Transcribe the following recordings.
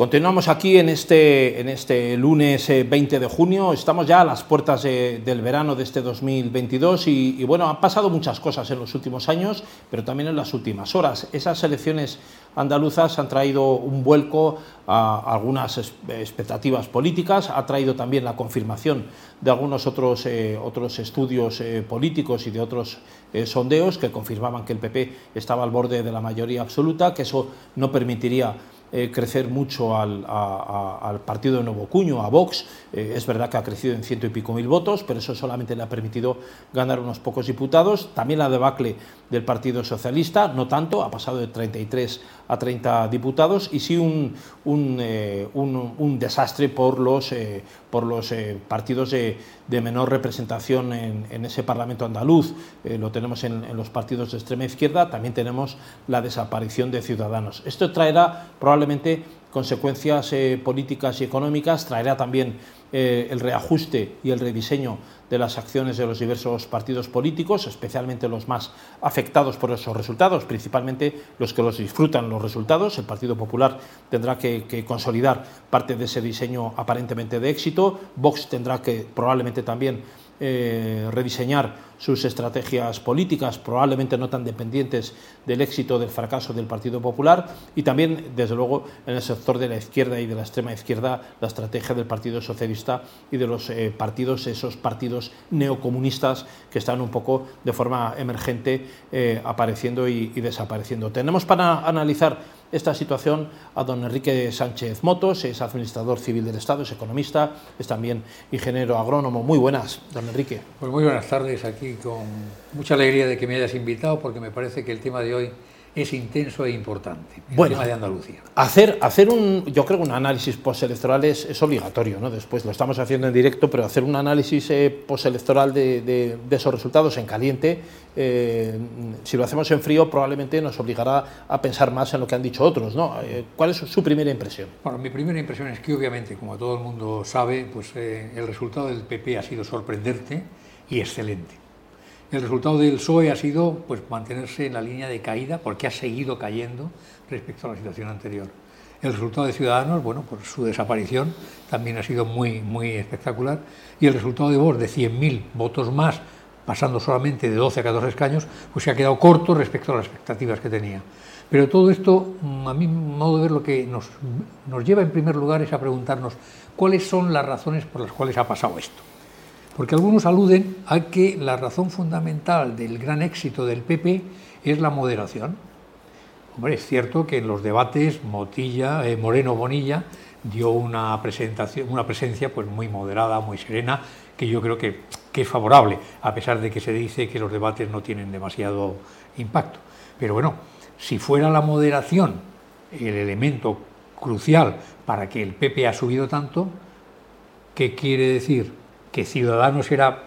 Continuamos aquí en este, en este lunes 20 eh, de junio, estamos ya a las puertas del verano de este 2022 y, bueno, han pasado muchas cosas en los últimos años, pero también en las últimas horas. Esas elecciones andaluzas han traído un vuelco a algunas expectativas políticas, ha traído también la confirmación de algunos otros, eh, otros estudios eh, políticos y de otros sondeos que confirmaban que el PP estaba al borde de la mayoría absoluta, que eso no permitiría eh, crecer mucho al, partido de Nuevo Cuño, a Vox. Eh, es verdad que ha crecido en ciento y pico mil votos, pero eso solamente le ha permitido ganar unos pocos diputados. También la debacle del Partido Socialista, no tanto, ha pasado de 33 a 30 diputados y sí un, un, eh, desastre por los, por los partidos de, menor representación en, ese Parlamento andaluz. lo tenemos en, en los partidos de extrema izquierda, también tenemos la desaparición de Ciudadanos. Esto traerá probablemente probablemente consecuencias eh, políticas y económicas, traerá también eh, el reajuste y el rediseño de las acciones de los diversos partidos políticos, especialmente los más afectados por esos resultados, principalmente los que los disfrutan los resultados. El Partido Popular tendrá que, que consolidar parte de ese diseño aparentemente de éxito, Vox tendrá que probablemente también eh, rediseñar sus estrategias políticas, probablemente no tan dependientes del éxito del fracaso del Partido Popular, y también, desde luego, en el sector de la izquierda y de la extrema izquierda, la estrategia del Partido Socialista y de los eh, partidos, esos partidos neocomunistas que están un poco de forma emergente eh, apareciendo y desapareciendo. Tenemos para analizar esta situación a don Enrique Sánchez Motos, es administrador civil del Estado, es economista, es también ingeniero agrónomo. Muy buenas, don Enrique. Pues muy buenas tardes, aquí con mucha alegría de que me hayas invitado, porque me parece que el tema de hoy es intenso e importante. El bueno, tema de Andalucía. Hacer, hacer un, yo creo que un análisis postelectoral es, es obligatorio, ¿no? Después lo estamos haciendo en directo, pero hacer un análisis eh, postelectoral de, de, esos resultados en caliente, eh, si lo hacemos en frío, probablemente nos obligará a pensar más en lo que han dicho otros, ¿no? Eh, ¿Cuál es su primera impresión? Bueno, mi primera impresión es que obviamente, como todo el mundo sabe, pues el resultado del PP ha sido sorprendente y excelente. El resultado del PSOE ha sido pues, mantenerse en la línea de caída porque ha seguido cayendo respecto a la situación anterior. El resultado de Ciudadanos, bueno, por su desaparición también ha sido muy, muy espectacular. Y el resultado de Vox, de 100.000 votos más, pasando solamente de 12 a 14 escaños, pues se ha quedado corto respecto a las expectativas que tenía. Pero todo esto, mm, a mi modo de ver, lo que nos lleva en primer lugar es a preguntarnos cuáles son las razones por las cuales ha pasado esto porque algunos aluden a que la razón fundamental del gran éxito del PP es la moderación. Hombre, es cierto que en los debates Motilla, eh, Moreno Bonilla dio una presentación, una presencia pues muy moderada, muy serena, que yo creo que, que es favorable, a pesar de que se dice que los debates no tienen demasiado impacto. Pero bueno, si fuera la moderación el elemento crucial para que el PP ha subido tanto, ¿qué quiere decir? Que Ciudadanos era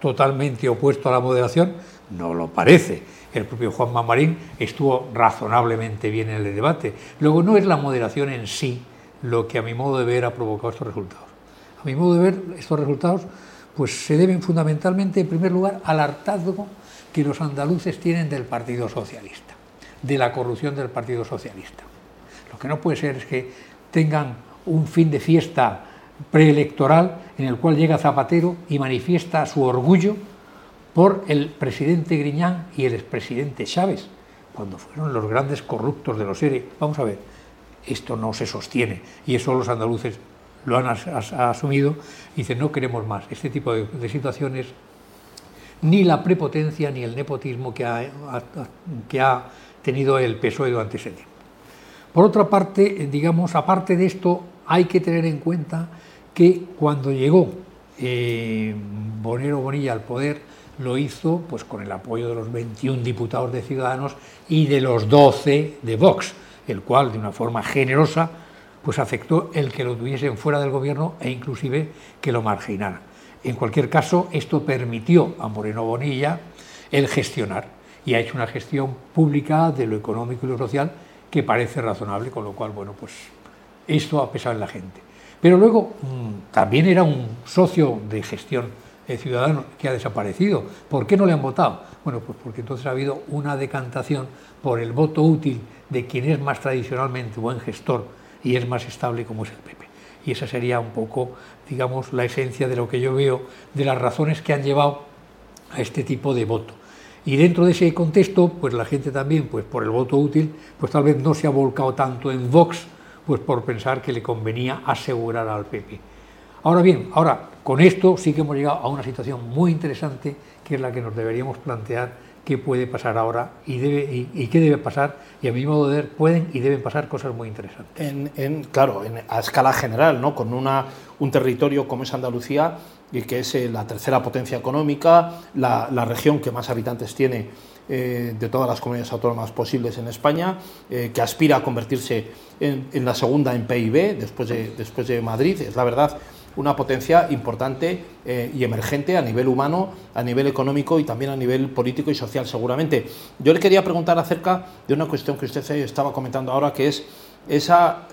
totalmente opuesto a la moderación, no lo parece. El propio Juan Mamarín estuvo razonablemente bien en el debate. Luego, no es la moderación en sí lo que a mi modo de ver ha provocado estos resultados. A mi modo de ver, estos resultados pues, se deben fundamentalmente, en primer lugar, al hartazgo que los andaluces tienen del Partido Socialista, de la corrupción del Partido Socialista. Lo que no puede ser es que tengan un fin de fiesta preelectoral en el cual llega Zapatero y manifiesta su orgullo por el presidente Griñán y el expresidente Chávez, cuando fueron los grandes corruptos de los ERE. Vamos a ver, esto no se sostiene y eso los andaluces lo han asumido y dicen no queremos más este tipo de, situaciones, ni la prepotencia ni el nepotismo que ha, que ha tenido el PSOE durante ese tiempo. Por otra parte, digamos, aparte de esto, hay que tener en cuenta que cuando llegó eh, Bonero Bonilla al poder, lo hizo pues, con el apoyo de los 21 diputados de Ciudadanos y de los 12 de Vox, el cual de una forma generosa pues afectó el que lo tuviesen fuera del gobierno e inclusive que lo marginara. En cualquier caso, esto permitió a Moreno Bonilla el gestionar y ha hecho una gestión pública de lo económico y lo social que parece razonable, con lo cual, bueno, pues esto ha pesado en la gente. Pero luego mm, también era un socio de gestión ciudadano que ha desaparecido. ¿Por qué no le han votado? Bueno, pues porque entonces ha habido una decantación por el voto útil de quien es más tradicionalmente buen gestor y es más estable como es el PP. Y esa sería un poco, digamos, la esencia de lo que yo veo, de las razones que han llevado a este tipo de voto. Y dentro de ese contexto, pues la gente también, pues por el voto útil, pues tal vez no se ha volcado tanto en Vox, pues por pensar que le convenía asegurar al PP. Ahora bien, ahora con esto sí que hemos llegado a una situación muy interesante, que es la que nos deberíamos plantear qué puede pasar ahora y, qué debe pasar, y a mi modo de ver pueden y deben pasar cosas muy interesantes. En, claro, a escala general, ¿no? con una, un territorio como es Andalucía, y que es eh, la tercera potencia económica, la, región que más habitantes tiene eh, de todas las comunidades autónomas posibles en España, eh, que aspira a convertirse en, la segunda en PIB después de, después de Madrid, es la verdad una potencia importante eh, y emergente a nivel humano, a nivel económico y también a nivel político y social seguramente. Yo le quería preguntar acerca de una cuestión que usted estaba comentando ahora, que es esa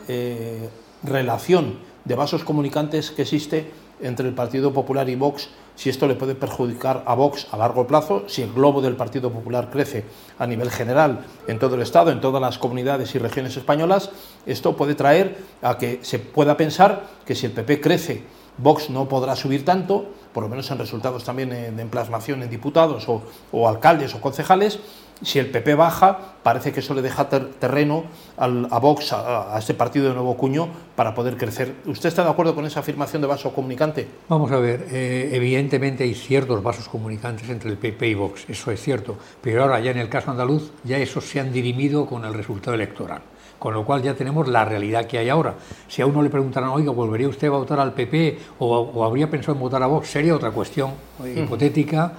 relación de vasos comunicantes que existe entre el Partido Popular y Vox, si esto le puede perjudicar a Vox a largo plazo, si el globo del Partido Popular crece a nivel general en todo el Estado, en todas las comunidades y regiones españolas, esto puede traer a que se pueda pensar que si el PP crece, Vox no podrá subir tanto, por lo menos en resultados también de emplasmación en diputados o, o alcaldes o concejales, si el PP baja, parece que eso le deja terreno a Vox, a, este partido de nuevo cuño, para poder crecer. ¿Usted está de acuerdo con esa afirmación de vaso comunicante? Vamos a ver, eh, evidentemente hay ciertos vasos comunicantes entre el PP y Vox, eso es cierto, pero ahora ya en el caso andaluz, ya esos se han dirimido con el resultado electoral. Con lo cual ya tenemos la realidad que hay ahora. Si a uno le preguntaran, oiga, ¿volvería usted a votar al PP o, habría pensado en votar a Vox? Sería otra cuestión hipotética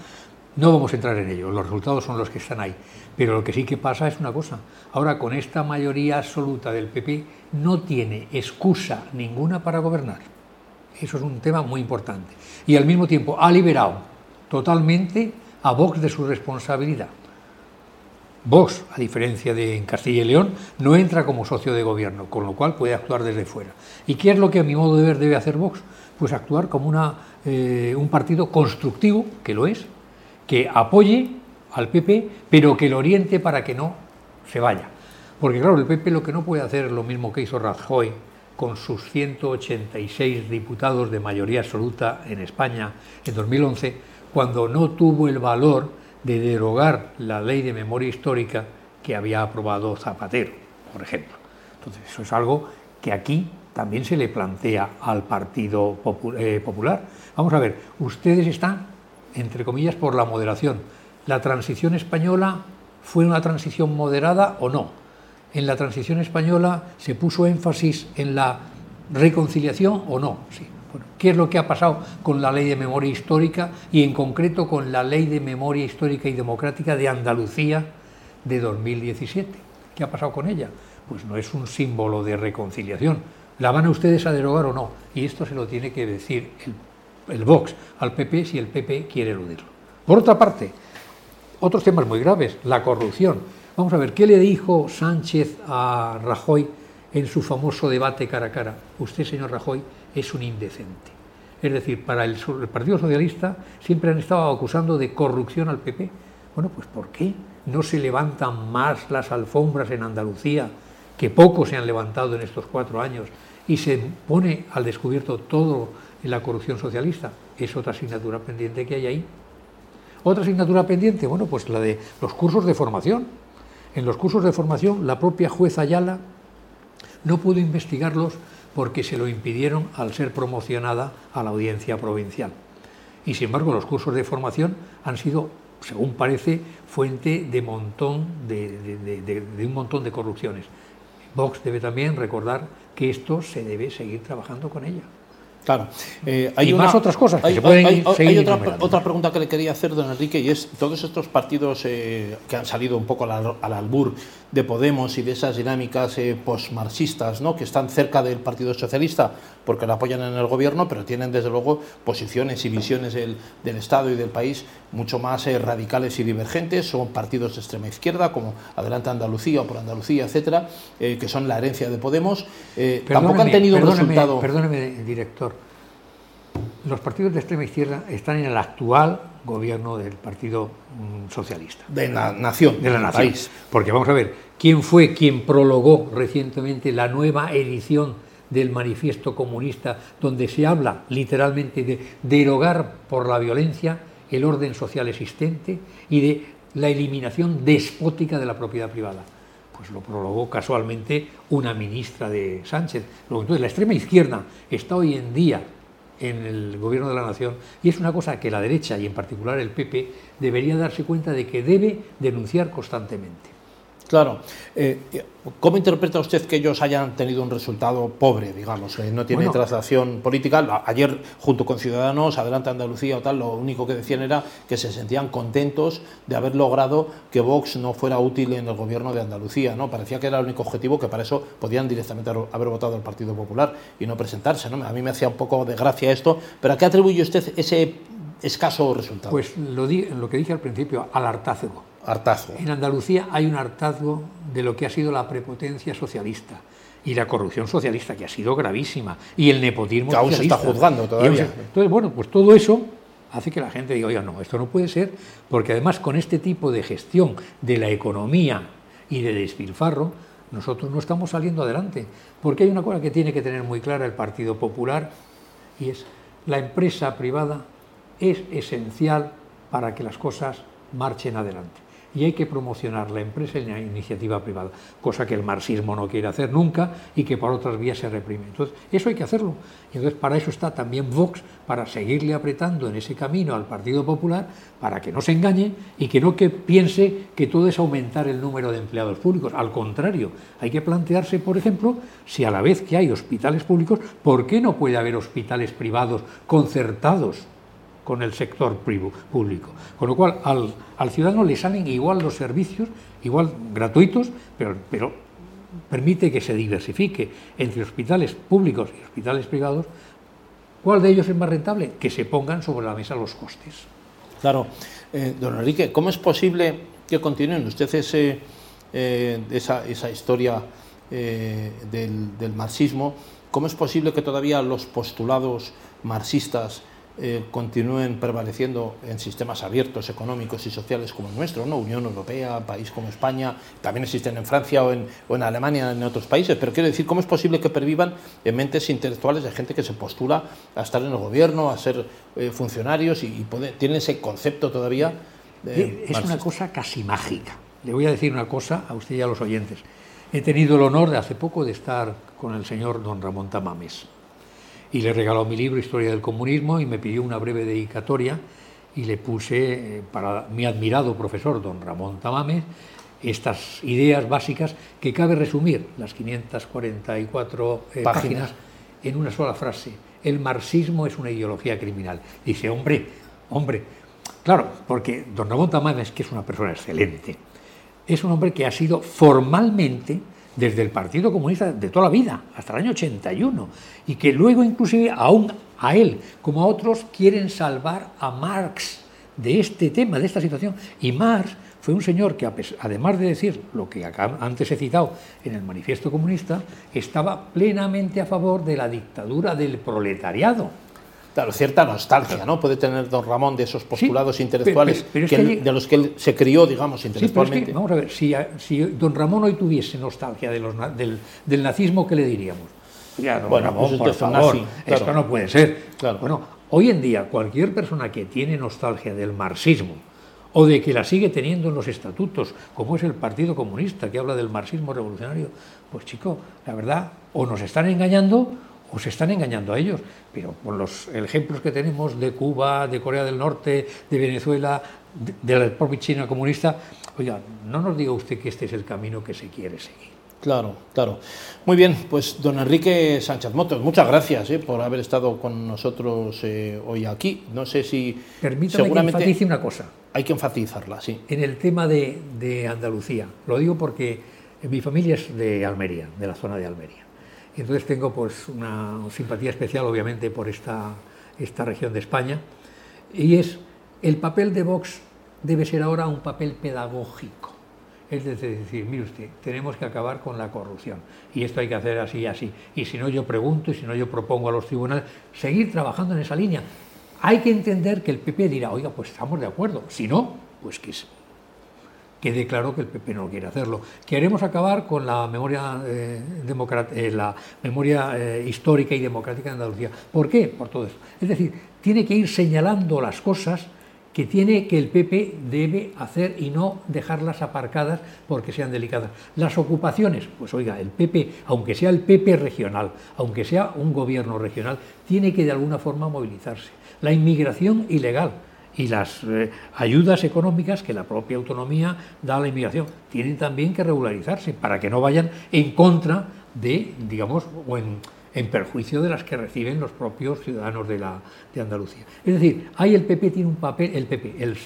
no vamos a entrar en ello, los resultados son los que están ahí. Pero lo que sí que pasa es una cosa. Ahora, con esta mayoría absoluta del PP, no tiene excusa ninguna para gobernar. Eso es un tema muy importante. Y al mismo tiempo ha liberado totalmente a Vox de su responsabilidad. Vox, a diferencia de en Castilla y León, no entra como socio de gobierno, con lo cual puede actuar desde fuera. ¿Y qué es lo que a mi modo de ver debe hacer Vox? Pues actuar como una, eh, un partido constructivo, que lo es, que apoye al PP, pero que lo oriente para que no se vaya. Porque claro, el PP lo que no puede hacer es lo mismo que hizo Rajoy con sus 186 diputados de mayoría absoluta en España en 2011, cuando no tuvo el valor de derogar la ley de memoria histórica que había aprobado Zapatero, por ejemplo. Entonces, eso es algo que aquí también se le plantea al Partido eh, Popular. Vamos a ver, ustedes están entre comillas, por la moderación. ¿La transición española fue una transición moderada o no? ¿En la transición española se puso énfasis en la reconciliación o no? Sí. ¿Qué es lo que ha pasado con la ley de memoria histórica y en concreto con la ley de memoria histórica y democrática de Andalucía de 2017? ¿Qué ha pasado con ella? Pues no es un símbolo de reconciliación. ¿La van a ustedes a derogar o no? Y esto se lo tiene que decir el el Vox al PP si el PP quiere eludirlo. Por otra parte, otros temas muy graves, la corrupción. Vamos a ver, ¿qué le dijo Sánchez a Rajoy en su famoso debate cara a cara? Usted, señor Rajoy, es un indecente. Es decir, para el, Partido Socialista siempre han estado acusando de corrupción al PP. Bueno, pues ¿por qué no se levantan más las alfombras en Andalucía, que poco se han levantado en estos cuatro años, y se pone al descubierto todo en la corrupción socialista. Es otra asignatura pendiente que hay ahí. Otra asignatura pendiente, bueno, pues la de los cursos de formación. En los cursos de formación, la propia jueza Ayala no pudo investigarlos porque se lo impidieron al ser promocionada a la audiencia provincial. Y sin embargo, los cursos de formación han sido, según parece, fuente de, montón de, de un montón de corrupciones. Vox debe también recordar que esto se debe seguir trabajando con ella. Claro. Eh, hay y más otras cosas que hay, se pueden hay, hay otra, otra, pregunta que le quería hacer, don Enrique, y es todos estos partidos eh, que han salido un poco al, al, albur de Podemos y de esas dinámicas eh, postmarxistas, ¿no? que están cerca del Partido Socialista porque lo apoyan en el gobierno, pero tienen desde luego posiciones y visiones del, del Estado y del país mucho más eh, radicales y divergentes. Son partidos de extrema izquierda, como Adelante Andalucía o por Andalucía, etcétera, eh, que son la herencia de Podemos. tampoco han tenido un resultado. Perdóneme, director Los partidos de extrema izquierda están en el actual gobierno del Partido mm, Socialista. De la nación. De la nación. País. Porque vamos a ver, ¿quién fue quien prologó recientemente la nueva edición del manifiesto comunista donde se habla literalmente de derogar por la violencia el orden social existente y de la eliminación despótica de la propiedad privada? Pues lo prologó casualmente una ministra de Sánchez. Entonces, la extrema izquierda está hoy en día en el gobierno de la nación y es una cosa que la derecha y en particular el PP debería darse cuenta de que debe denunciar constantemente. Claro. Eh, ¿Cómo interpreta usted que ellos hayan tenido un resultado pobre, digamos? Eh, no tiene traslación política. Ayer, junto con Ciudadanos, Adelante Andalucía o tal, lo único que decían era que se sentían contentos de haber logrado que Vox no fuera útil en el gobierno de Andalucía. ¿no? Parecía que era el único objetivo, que para eso podían directamente haber votado al Partido Popular y no presentarse. ¿no? A mí me hacía un poco de gracia esto. ¿Pero a qué atribuye usted ese escaso resultado? Pues lo, lo que dije al principio, al hartazgo hartazgo. En Andalucía hay un hartazgo de lo que ha sido la prepotencia socialista y la corrupción socialista, que ha sido gravísima, y el nepotismo que aún se está juzgando todavía. Entonces, bueno, pues todo eso hace que la gente diga, oiga, no, esto no puede ser, porque además con este tipo de gestión de la economía y de despilfarro, nosotros no estamos saliendo adelante. Porque hay una cosa que tiene que tener muy clara el Partido Popular, y es la empresa privada es esencial para que las cosas marchen adelante y hay que promocionar la empresa y la iniciativa privada, cosa que el marxismo no quiere hacer nunca y que por otras vías se reprime. Entonces, eso hay que hacerlo. Y entonces, para eso está también Vox, para seguirle apretando en ese camino al Partido Popular, para que no se engañe y que no que piense que todo es aumentar el número de empleados públicos. Al contrario, hay que plantearse, por ejemplo, si a la vez que hay hospitales públicos, ¿por qué no puede haber hospitales privados concertados? Con el sector público. Con lo cual, al, ciudadano le salen igual los servicios, igual gratuitos, pero, pero permite que se diversifique entre hospitales públicos y hospitales privados. ¿Cuál de ellos es más rentable? Que se pongan sobre la mesa los costes. Claro. Eh, don Enrique, ¿cómo es posible que continúen usted ese, eh, esa, esa, historia eh, del, del marxismo? ¿Cómo es posible que todavía los postulados marxistas eh, continúen prevaleciendo en sistemas abiertos, económicos y sociales como el nuestro, ¿no? Unión Europea, país como España, también existen en Francia o en, o en Alemania, en otros países, pero quiero decir, ¿cómo es posible que pervivan en mentes intelectuales de gente que se postula a estar en el gobierno, a ser eh, funcionarios y, y tienen ese concepto todavía? es una cosa casi mágica. Le voy a decir una cosa a usted y a los oyentes. He tenido el honor de hace poco de estar con el señor don Ramón Tamames y le regaló mi libro Historia del Comunismo y me pidió una breve dedicatoria y le puse eh, para mi admirado profesor don Ramón Tamames estas ideas básicas que cabe resumir, las 544 eh, páginas, en una sola frase. El marxismo es una ideología criminal. Dice, hombre, hombre, claro, porque don Ramón Tamames, que es una persona excelente, es un hombre que ha sido formalmente desde el Partido Comunista de toda la vida, hasta el año 81, y que luego inclusive aún a él como a otros quieren salvar a Marx de este tema, de esta situación. Y Marx fue un señor que, además de decir lo que antes he citado en el manifiesto comunista, estaba plenamente a favor de la dictadura del proletariado. Claro, cierta nostalgia, ¿no? Puede tener don Ramón de esos postulados intelectuales de los que él se crió, digamos, intelectualmente. vamos a ver, si, don Ramón hoy tuviese nostalgia de los, del, nazismo, ¿qué le diríamos? bueno, pues por favor, esto no puede ser. Bueno, hoy en día cualquier persona que tiene nostalgia del marxismo o de que la sigue teniendo en los estatutos, como es el Partido Comunista, que habla del marxismo revolucionario, pues chico, la verdad, o nos están engañando o se están engañando a ellos. Pero con los ejemplos que tenemos de Cuba, de Corea del Norte, de Venezuela, de, la propia China comunista, oiga, no nos diga usted que este es el camino que se quiere seguir. Claro, claro. Muy bien, pues don Enrique Sánchez Motos, muchas gracias eh, por haber estado con nosotros eh, hoy aquí. No sé si. Permítame seguramente que enfatice una cosa. Hay que enfatizarla, sí. En el tema de, de Andalucía. Lo digo porque mi familia es de Almería, de la zona de Almería. Y entonces tengo pues una simpatía especial, obviamente, por esta, esta región de España. Y es, el papel de Vox debe ser ahora un papel pedagógico. Es decir, mire usted, tenemos que acabar con la corrupción y esto hay que hacer así y así. Y si no, yo pregunto y si no, yo propongo a los tribunales seguir trabajando en esa línea. Hay que entender que el PP dirá, oiga, pues estamos de acuerdo. Si no, pues que quede claro que el PP no quiere hacerlo. Queremos acabar con la memoria, eh, eh, la memoria eh, histórica y democrática de Andalucía. ¿Por qué? Por todo eso. Es decir, tiene que ir señalando las cosas que tiene que el PP debe hacer y no dejarlas aparcadas porque sean delicadas. Las ocupaciones, pues oiga, el PP, aunque sea el PP regional, aunque sea un gobierno regional, tiene que de alguna forma movilizarse. La inmigración ilegal y las eh, ayudas económicas que la propia autonomía da a la inmigración tienen también que regularizarse para que no vayan en contra de, digamos, o en perjuicio de las que reciben los propios ciudadanos de, la, de Andalucía. Es decir, ahí el PP tiene un papel, el PP, el,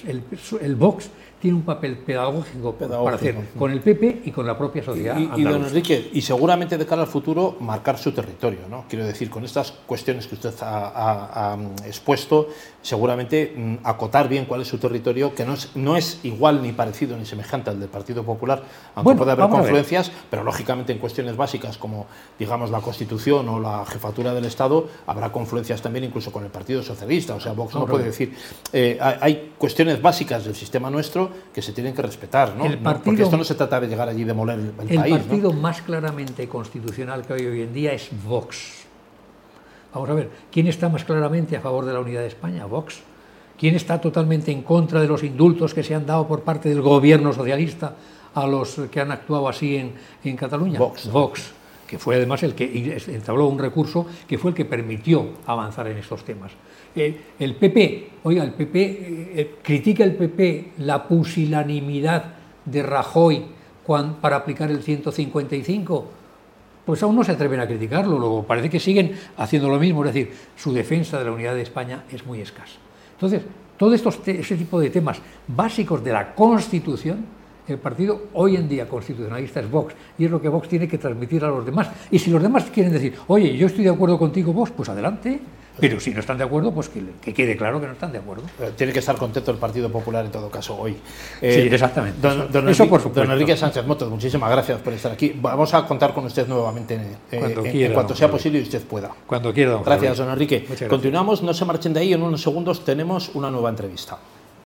el Vox tiene un papel pedagógico, para hacer con el PP y con la propia sociedad. Y, y, don Enrique, y seguramente de cara al futuro marcar su territorio, ¿no? Quiero decir, con estas cuestiones que usted ha, expuesto, seguramente mm, acotar bien cuál es su territorio, que no es, no es igual ni parecido ni semejante al del Partido Popular, aunque puede haber confluencias, pero lógicamente en cuestiones básicas como, digamos, la Constitución o la jefatura del Estado, habrá confluencias también incluso con el Partido Socialista. O sea, Vox no, puede decir. Eh, hay cuestiones básicas del sistema nuestro que se tienen que respetar, ¿no? Porque esto no se trata de llegar allí y demoler el, país. El partido más claramente constitucional que hay hoy en día es Vox. Vamos a ver, ¿quién está más claramente a favor de la unidad de España? Vox. ¿Quién está totalmente en contra de los indultos que se han dado por parte del gobierno socialista a los que han actuado así en, en Cataluña? Vox. Vox que fue además el que entabló un recurso que fue el que permitió avanzar en estos temas. Eh, el PP, oiga, el PP, eh, eh, critica el PP la pusilanimidad de Rajoy para aplicar el 155, pues aún no se atreven a criticarlo, luego parece que siguen haciendo lo mismo, es decir, su defensa de la unidad de España es muy escasa. Entonces, todo estos ese tipo de temas básicos de la Constitución el partido hoy en día constitucionalista es Vox y es lo que Vox tiene que transmitir a los demás. Y si los demás quieren decir, oye, yo estoy de acuerdo contigo, Vox, pues adelante. Pero si no están de acuerdo, pues que, quede claro que no están de acuerdo. tiene que estar contento el Partido Popular en todo caso hoy. sí, eh, exactamente. Don, eso, por supuesto. Don Enrique Sánchez Motos, muchísimas gracias por estar aquí. Vamos a contar con usted nuevamente eh, en, cuanto sea posible y usted pueda. Cuando quiera, Gracias, don Enrique. Continuamos, no se marchen de ahí, en unos segundos tenemos una nueva entrevista.